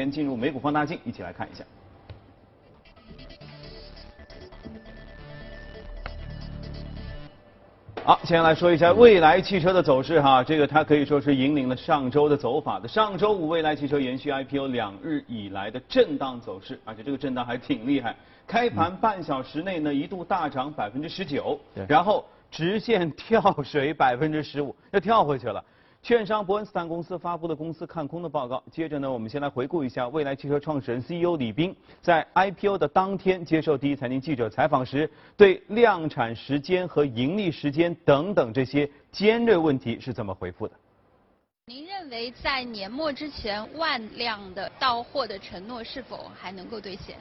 先进入美股放大镜，一起来看一下。好，先来说一下蔚来汽车的走势哈，这个它可以说是引领了上周的走法的。上周五，蔚来汽车延续 IPO 两日以来的震荡走势，而且这个震荡还挺厉害。开盘半小时内呢，一度大涨百分之十九，然后直线跳水百分之十五，又跳回去了。券商伯恩斯坦公司发布的公司看空的报告。接着呢，我们先来回顾一下蔚来汽车创始人 CEO 李斌在 IPO 的当天接受第一财经记者采访时，对量产时间和盈利时间等等这些尖锐问题是怎么回复的？您认为在年末之前万辆的到货的承诺是否还能够兑现？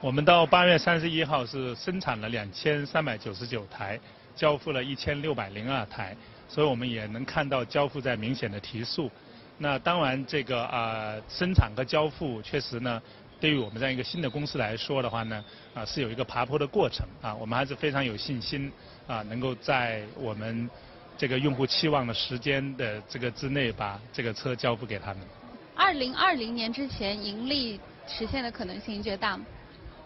我们到八月三十一号是生产了两千三百九十九台，交付了一千六百零二台。所以我们也能看到交付在明显的提速。那当然，这个啊生产和交付确实呢，对于我们这样一个新的公司来说的话呢，啊是有一个爬坡的过程啊。我们还是非常有信心啊，能够在我们这个用户期望的时间的这个之内，把这个车交付给他们。二零二零年之前盈利实现的可能性越大吗？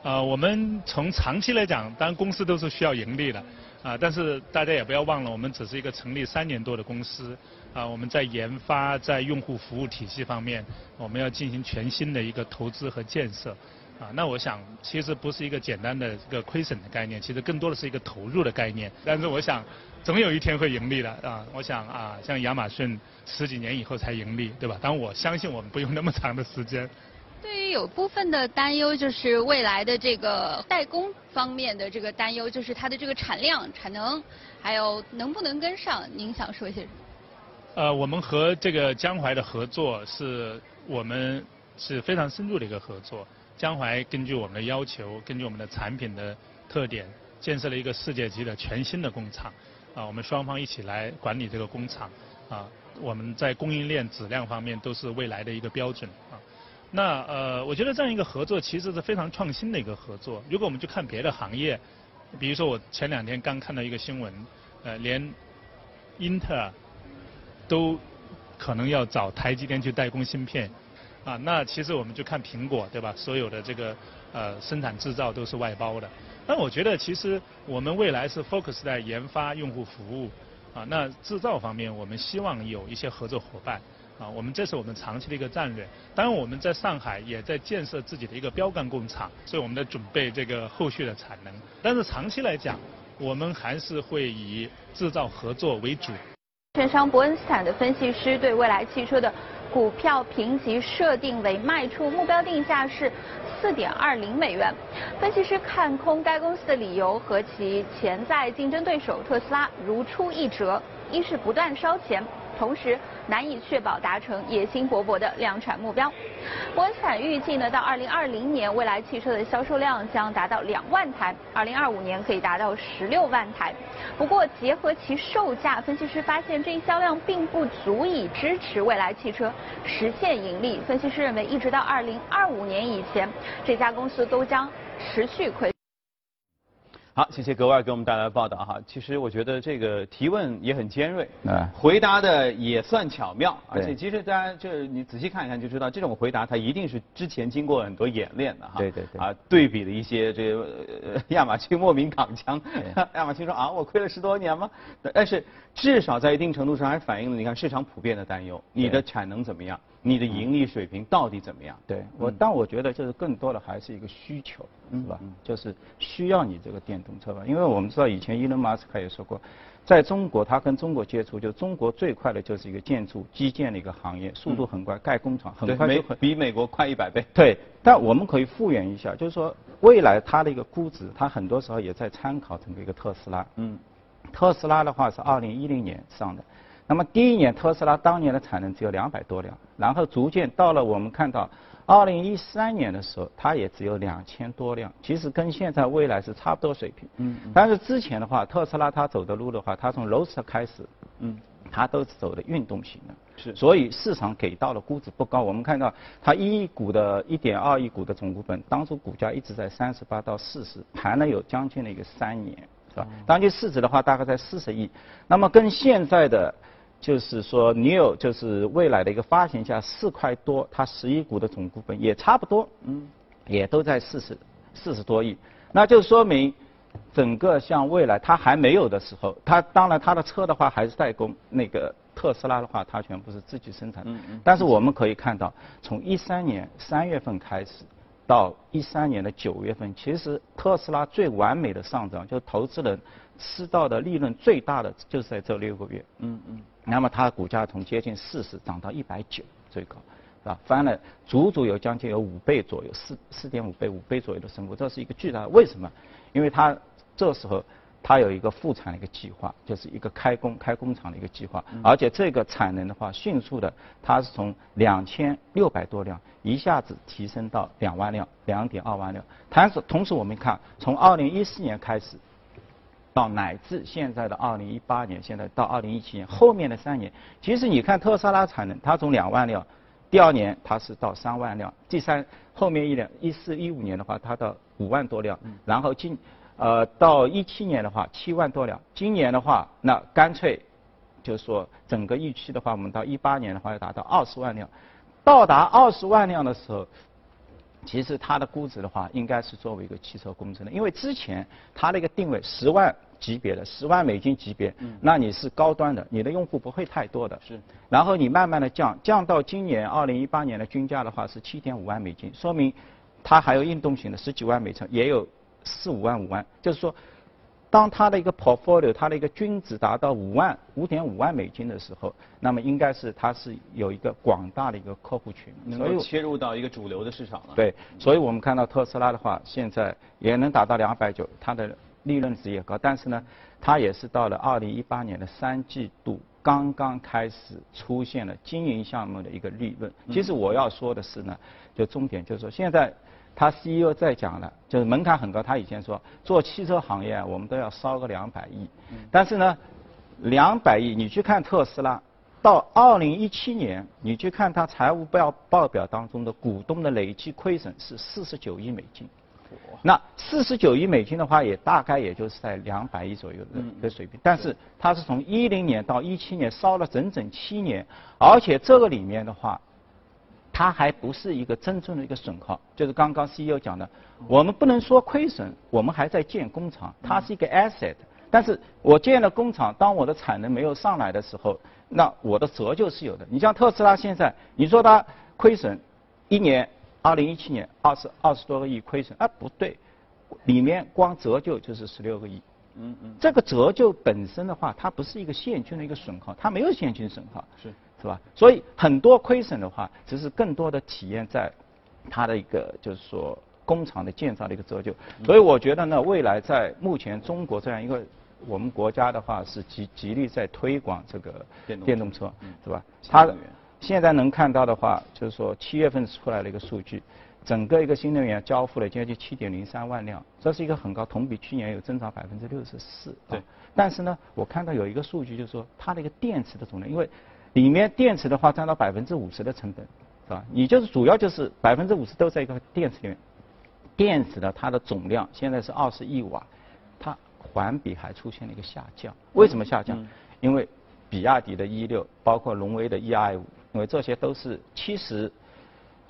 呃，我们从长期来讲，当然公司都是需要盈利的。啊，但是大家也不要忘了，我们只是一个成立三年多的公司，啊，我们在研发、在用户服务体系方面，我们要进行全新的一个投资和建设，啊，那我想其实不是一个简单的一个亏损的概念，其实更多的是一个投入的概念。但是我想，总有一天会盈利的，啊，我想啊，像亚马逊十几年以后才盈利，对吧？但我相信我们不用那么长的时间。有部分的担忧，就是未来的这个代工方面的这个担忧，就是它的这个产量、产能，还有能不能跟上，您想说些什么？呃，我们和这个江淮的合作是我们是非常深入的一个合作。江淮根据我们的要求，根据我们的产品的特点，建设了一个世界级的全新的工厂。啊，我们双方一起来管理这个工厂。啊，我们在供应链质量方面都是未来的一个标准。那呃，我觉得这样一个合作其实是非常创新的一个合作。如果我们去看别的行业，比如说我前两天刚看到一个新闻，呃，连英特尔都可能要找台积电去代工芯片，啊，那其实我们就看苹果，对吧？所有的这个呃生产制造都是外包的。但我觉得其实我们未来是 focus 在研发、用户服务，啊，那制造方面我们希望有一些合作伙伴。啊，我们这是我们长期的一个战略。当然，我们在上海也在建设自己的一个标杆工厂，所以我们在准备这个后续的产能。但是长期来讲，我们还是会以制造合作为主。券商伯恩斯坦的分析师对未来汽车的股票评级设定为卖出，目标定价是四点二零美元。分析师看空该公司的理由和其潜在竞争对手特斯拉如出一辙：一是不断烧钱。同时难以确保达成野心勃勃的量产目标。伯恩斯坦预计呢，到二零二零年，未来汽车的销售量将达到两万台，二零二五年可以达到十六万台。不过，结合其售价，分析师发现这一销量并不足以支持未来汽车实现盈利。分析师认为，一直到二零二五年以前，这家公司都将持续亏。好，谢谢格外给我们带来的报道哈。其实我觉得这个提问也很尖锐，回答的也算巧妙，而且其实大家就是你仔细看一看就知道，这种回答它一定是之前经过很多演练的哈。对对对。啊，对比了一些这个亚马逊莫名躺枪，亚马逊说啊，我亏了十多年吗？但是至少在一定程度上还反映了你看市场普遍的担忧，你的产能怎么样？你的盈利水平到底怎么样？对我，但我觉得就是更多的还是一个需求，是吧？就是需要你这个电动车吧，因为我们知道以前伊隆马斯克也说过，在中国他跟中国接触，就中国最快的就是一个建筑基建的一个行业，速度很快，盖工厂很快就比美国快一百倍。对，但我们可以复原一下，就是说未来它的一个估值，它很多时候也在参考整个一个特斯拉。嗯，特斯拉的话是二零一零年上的。那么第一年特斯拉当年的产能只有两百多辆，然后逐渐到了我们看到二零一三年的时候，它也只有两千多辆，其实跟现在未来是差不多水平。嗯。但是之前的话，特斯拉它走的路的话，它从 Roadster 开始，嗯，它都是走的运动型的。是。所以市场给到的估值不高。我们看到它一亿股的一点二亿股的总股本，当初股价一直在三十八到四十，盘了有将近的一个三年，是吧？当期市值的话大概在四十亿，那么跟现在的。就是说你有就是未来的一个发行价四块多，它十一股的总股本也差不多，嗯，也都在四十四十多亿，那就说明。整个像未来它还没有的时候，它当然它的车的话还是代工，那个特斯拉的话它全部是自己生产。嗯嗯。但是我们可以看到，从一三年三月份开始，到一三年的九月份，其实特斯拉最完美的上涨，就投资人吃到的利润最大的就是在这六个月。嗯嗯。那么它的股价从接近四十涨到一百九最高，是吧？翻了足足有将近有五倍左右，四四点五倍五倍左右的升幅，这是一个巨大的。为什么？因为它这时候，它有一个复产的一个计划，就是一个开工开工厂的一个计划，而且这个产能的话，迅速的，它是从两千六百多辆一下子提升到两万辆，两点二万辆。但是，同时我们看，从二零一四年开始，到乃至现在的二零一八年，现在到二零一七年，后面的三年，其实你看特斯拉产能，它从两万辆，第二年它是到三万辆，第三后面一两一四一五年的话，它到五万多辆，然后今。呃，到一七年的话，七万多辆。今年的话，那干脆就是说，整个预期的话，我们到一八年的话要达到二十万辆。到达二十万辆的时候，其实它的估值的话，应该是作为一个汽车工程的，因为之前它那个定位十万级别的，十万美金级别，那你是高端的，你的用户不会太多的。是。然后你慢慢的降，降到今年二零一八年的均价的话是七点五万美金，说明它还有运动型的十几万美金，也有。四五万五万，就是说，当它的一个 portfolio，它的一个均值达到五万五点五万美金的时候，那么应该是它是有一个广大的一个客户群，能够切入到一个主流的市场了。对，所以我们看到特斯拉的话，现在也能达到两百九，它的利润值也高，但是呢，它也是到了二零一八年的三季度刚刚开始出现了经营项目的一个利润。其实我要说的是呢，就重点就是说现在。他 CEO 在讲了，就是门槛很高。他以前说做汽车行业，我们都要烧个两百亿。但是呢，两百亿，你去看特斯拉，到二零一七年，你去看它财务报报表当中的股东的累计亏损是四十九亿美金。那四十九亿美金的话，也大概也就是在两百亿左右的的水平。但是它是从一零年到一七年烧了整整七年，而且这个里面的话。它还不是一个真正的一个损耗，就是刚刚 CEO 讲的，我们不能说亏损，我们还在建工厂，它是一个 asset。但是我建了工厂，当我的产能没有上来的时候，那我的折旧是有的。你像特斯拉现在，你说它亏损，一年，二零一七年二十二十多个亿亏损，啊不对，里面光折旧就是十六个亿。嗯嗯。这个折旧本身的话，它不是一个现金的一个损耗，它没有现金损耗。是。是吧？所以很多亏损的话，只是更多的体验在它的一个就是说工厂的建造的一个折旧。所以我觉得呢，未来在目前中国这样一个我们国家的话是极极力在推广这个电动车，是吧？它现在能看到的话，就是说七月份出来的一个数据，整个一个新能源交付了接近七点零三万辆，这是一个很高，同比去年有增长百分之六十四。对。但是呢，我看到有一个数据，就是说它的一个电池的总量，因为里面电池的话占到百分之五十的成本，是吧？你就是主要就是百分之五十都在一个电池里面。电池的它的总量现在是二十亿瓦，它环比还出现了一个下降。为什么下降？因为比亚迪的 E 六，包括荣威的 EI 五，因为这些都是七十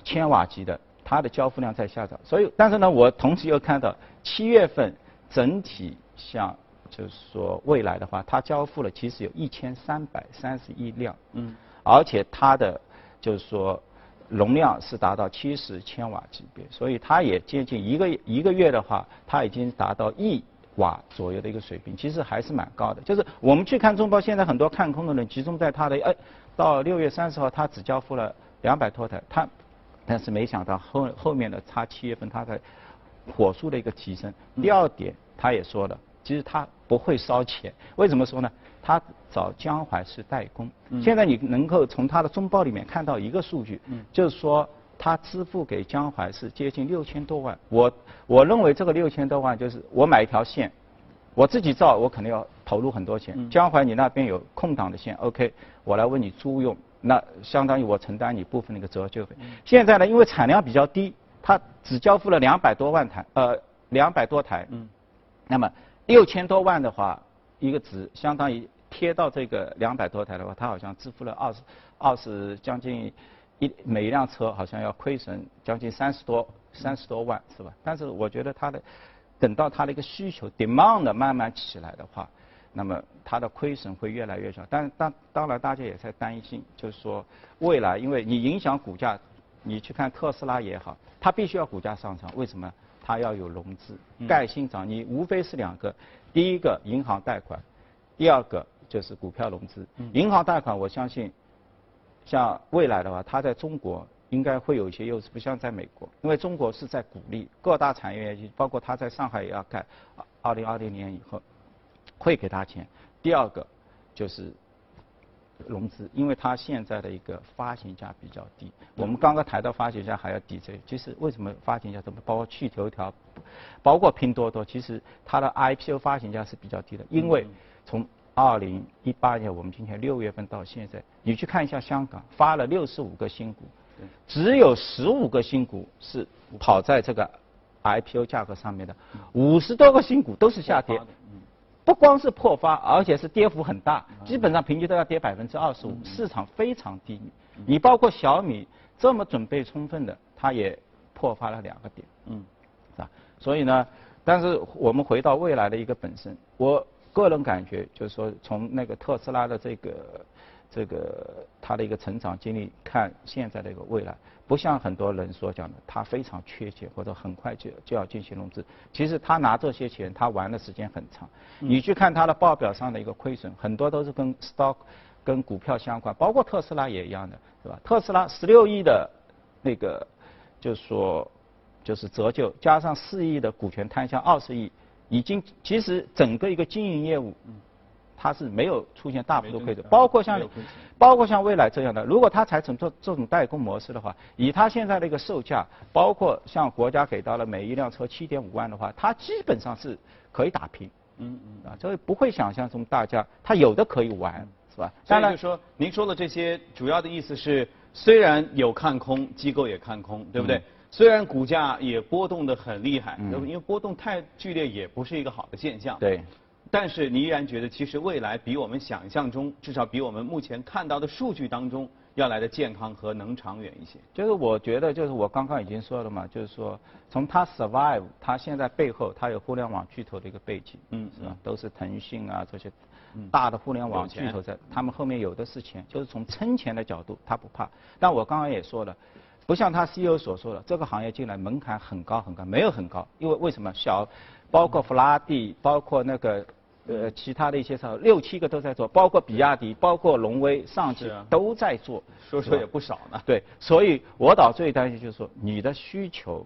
千瓦级的，它的交付量在下降。所以，但是呢，我同时又看到七月份整体像。就是说，未来的话，它交付了其实有一千三百三十亿辆，嗯，而且它的就是说容量是达到七十千瓦级别，所以它也接近一个一个月的话，它已经达到亿瓦左右的一个水平，其实还是蛮高的。就是我们去看中报，现在很多看空的人集中在它的，哎，到六月三十号它只交付了两百多台，它但是没想到后后面的差七月份它的火速的一个提升。第二点，他也说了。其实它不会烧钱，为什么说呢？他找江淮是代工。现在你能够从他的中报里面看到一个数据，就是说他支付给江淮是接近六千多万。我我认为这个六千多万就是我买一条线，我自己造我肯定要投入很多钱。江淮你那边有空档的线，OK，我来为你租用，那相当于我承担你部分的一个折旧费。现在呢，因为产量比较低，他只交付了两百多万台，呃，两百多台。嗯那么六千多万的话，一个值相当于贴到这个两百多台的话，它好像支付了二十二十将近一每一辆车好像要亏损将近三十多三十多万是吧？但是我觉得它的等到它的一个需求 demand 慢慢起来的话，那么它的亏损会越来越小。但当当然大家也在担心，就是说未来因为你影响股价，你去看特斯拉也好，它必须要股价上涨，为什么？它要有融资，盖新厂，你无非是两个，第一个银行贷款，第二个就是股票融资。银行贷款，我相信，像未来的话，它在中国应该会有一些优势，不像在美国，因为中国是在鼓励各大产业园包括它在上海也要盖，二零二零年以后会给他钱。第二个就是。融资，因为它现在的一个发行价比较低。我们刚刚谈到发行价还要低，这其实为什么发行价这么？包括趣头条，包括拼多多，其实它的 IPO 发行价是比较低的。因为从二零一八年我们今天六月份到现在，你去看一下香港发了六十五个新股，只有十五个新股是跑在这个 IPO 价格上面的，五十多个新股都是下跌。不光是破发，而且是跌幅很大，基本上平均都要跌百分之二十五，市场非常低迷。你包括小米这么准备充分的，它也破发了两个点，嗯，是吧？所以呢，但是我们回到未来的一个本身，我个人感觉就是说，从那个特斯拉的这个。这个他的一个成长经历，看现在的一个未来，不像很多人所讲的，他非常缺钱或者很快就就要进行融资。其实他拿这些钱，他玩的时间很长。你去看他的报表上的一个亏损，很多都是跟 stock、跟股票相关，包括特斯拉也一样的，是吧？特斯拉十六亿的那个，就是说，就是折旧，加上四亿的股权摊销，二十亿，已经其实整个一个经营业务。它是没有出现大幅度亏损，包括像包括像蔚来这样的，如果它采取这这种代工模式的话，以它现在的一个售价，包括像国家给到了每一辆车七点五万的话，它基本上是可以打平。嗯嗯。啊，这个不会想象中大家，它有的可以玩，是吧？当然，就说您说的这些主要的意思是，虽然有看空，机构也看空，对不对？虽然股价也波动的很厉害，因为波动太剧烈也不是一个好的现象。对。但是你依然觉得，其实未来比我们想象中，至少比我们目前看到的数据当中要来的健康和能长远一些。就是我觉得，就是我刚刚已经说了嘛，就是说从它 survive，它现在背后它有互联网巨头的一个背景，嗯，是吧？都是腾讯啊这些大的互联网巨头在，他们后面有的是钱，就是从撑钱的角度，他不怕。但我刚刚也说了，不像他 CEO 所说的，这个行业进来门槛很高很高，没有很高，因为为什么？小，包括弗拉蒂，包括那个。呃，其他的一些厂六七个都在做，包括比亚迪，包括荣威、上汽都在做，说说也不少呢。对，所以我倒最担心就是说你的需求，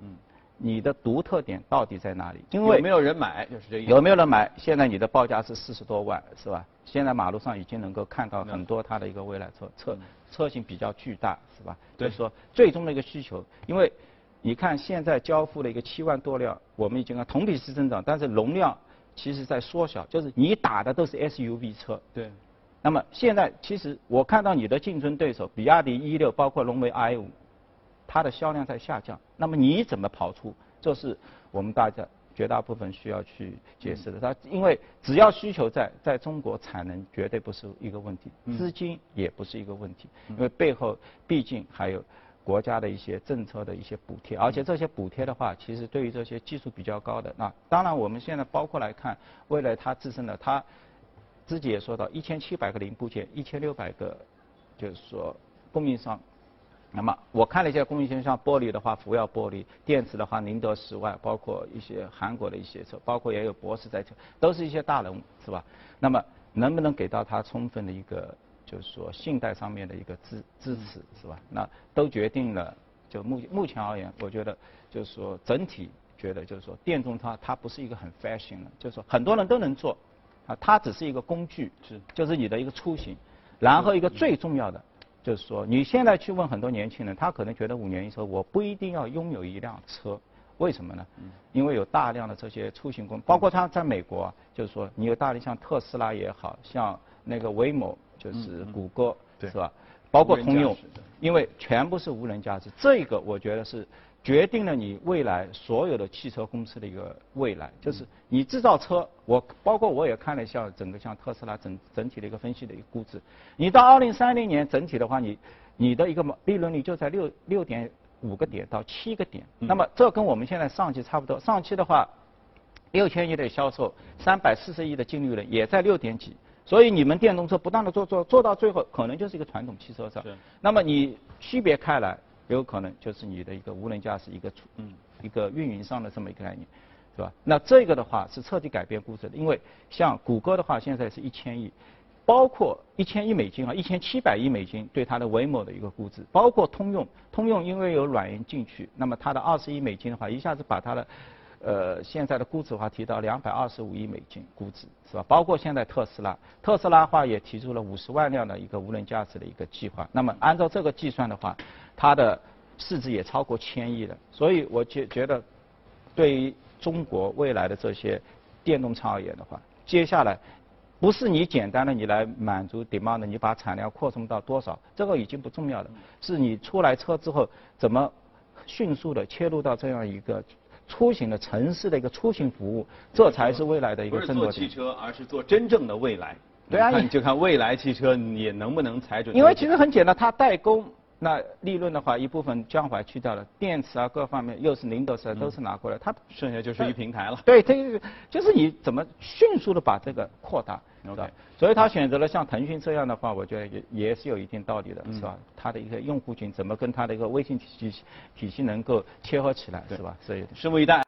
你的独特点到底在哪里？因为有没有人买，就是这意思。有没有人买？现在你的报价是四十多万，是吧？现在马路上已经能够看到很多它的一个未来车，车车型比较巨大，是吧？对。说最终的一个需求，因为你看现在交付了一个七万多辆，我们已经看同比是增长，但是容量。其实在缩小，就是你打的都是 SUV 车。对。那么现在其实我看到你的竞争对手，比亚迪 E 六，包括荣威 i 五，它的销量在下降。那么你怎么跑出？这是我们大家绝大部分需要去解释的。它因为只要需求在，在中国产能绝对不是一个问题，资金也不是一个问题，因为背后毕竟还有。国家的一些政策的一些补贴，而且这些补贴的话，其实对于这些技术比较高的，那当然我们现在包括来看，未来它自身的，它自己也说到一千七百个零部件，一千六百个就是说供应商。那么我看了一下供应商，像玻璃的话，福耀玻璃；电池的话，宁德时外，包括一些韩国的一些车，包括也有博士在车，都是一些大人物，是吧？那么能不能给到他充分的一个？就是说，信贷上面的一个支支持是吧？那都决定了。就目目前而言，我觉得就是说，整体觉得就是说，电动车它不是一个很 fashion 的，就是说很多人都能做，啊，它只是一个工具，是就是你的一个出行。然后一个最重要的就是说，你现在去问很多年轻人，他可能觉得五年以后，我不一定要拥有一辆车，为什么呢？因为有大量的这些出行工，包括他在美国，就是说你有大量像特斯拉也好像那个 Waymo。就是谷歌是吧？包括通用，因为全部是无人驾驶，这个我觉得是决定了你未来所有的汽车公司的一个未来。就是你制造车，我包括我也看了一下整个像特斯拉整整体的一个分析的一个估值。你到二零三零年整体的话，你你的一个利润率就在六六点五个点到七个点。那么这跟我们现在上汽差不多。上汽的话，六千亿的销售，三百四十亿的净利润也在六点几。所以你们电动车不断的做做做到最后，可能就是一个传统汽车上。那么你区别开来。有可能就是你的一个无人驾驶一个嗯一个运营商的这么一个概念，是吧？那这个的话是彻底改变估值的，因为像谷歌的话现在是一千亿，包括一千亿美金啊，一千七百亿美金对它的维某的一个估值，包括通用，通用因为有软银进去，那么它的二十亿美金的话，一下子把它的呃现在的估值的话提到两百二十五亿美金估值，是吧？包括现在特斯拉，特斯拉话也提出了五十万辆的一个无人驾驶的一个计划，那么按照这个计算的话。它的市值也超过千亿了，所以我觉觉得，对于中国未来的这些电动车而言的话，接下来不是你简单的你来满足 demand，你把产量扩充到多少，这个已经不重要了，是你出来车之后怎么迅速的切入到这样一个出行的城市的一个出行服务，这才是未来的一个争夺点。不是做汽车，而是做真正的未来。对啊，你就看未来汽车你能不能踩准。因为其实很简单，它代工。那利润的话，一部分江淮去掉了，电池啊各方面又是宁德时代都是拿过来，它剩下就是一平台了。对，它 就是你怎么迅速的把这个扩大，是吧？所以他选择了像腾讯这样的话，我觉得也也是有一定道理的，是吧？它的一个用户群怎么跟他的一个微信体系体系能够切合起来，是吧？所以拭目以待。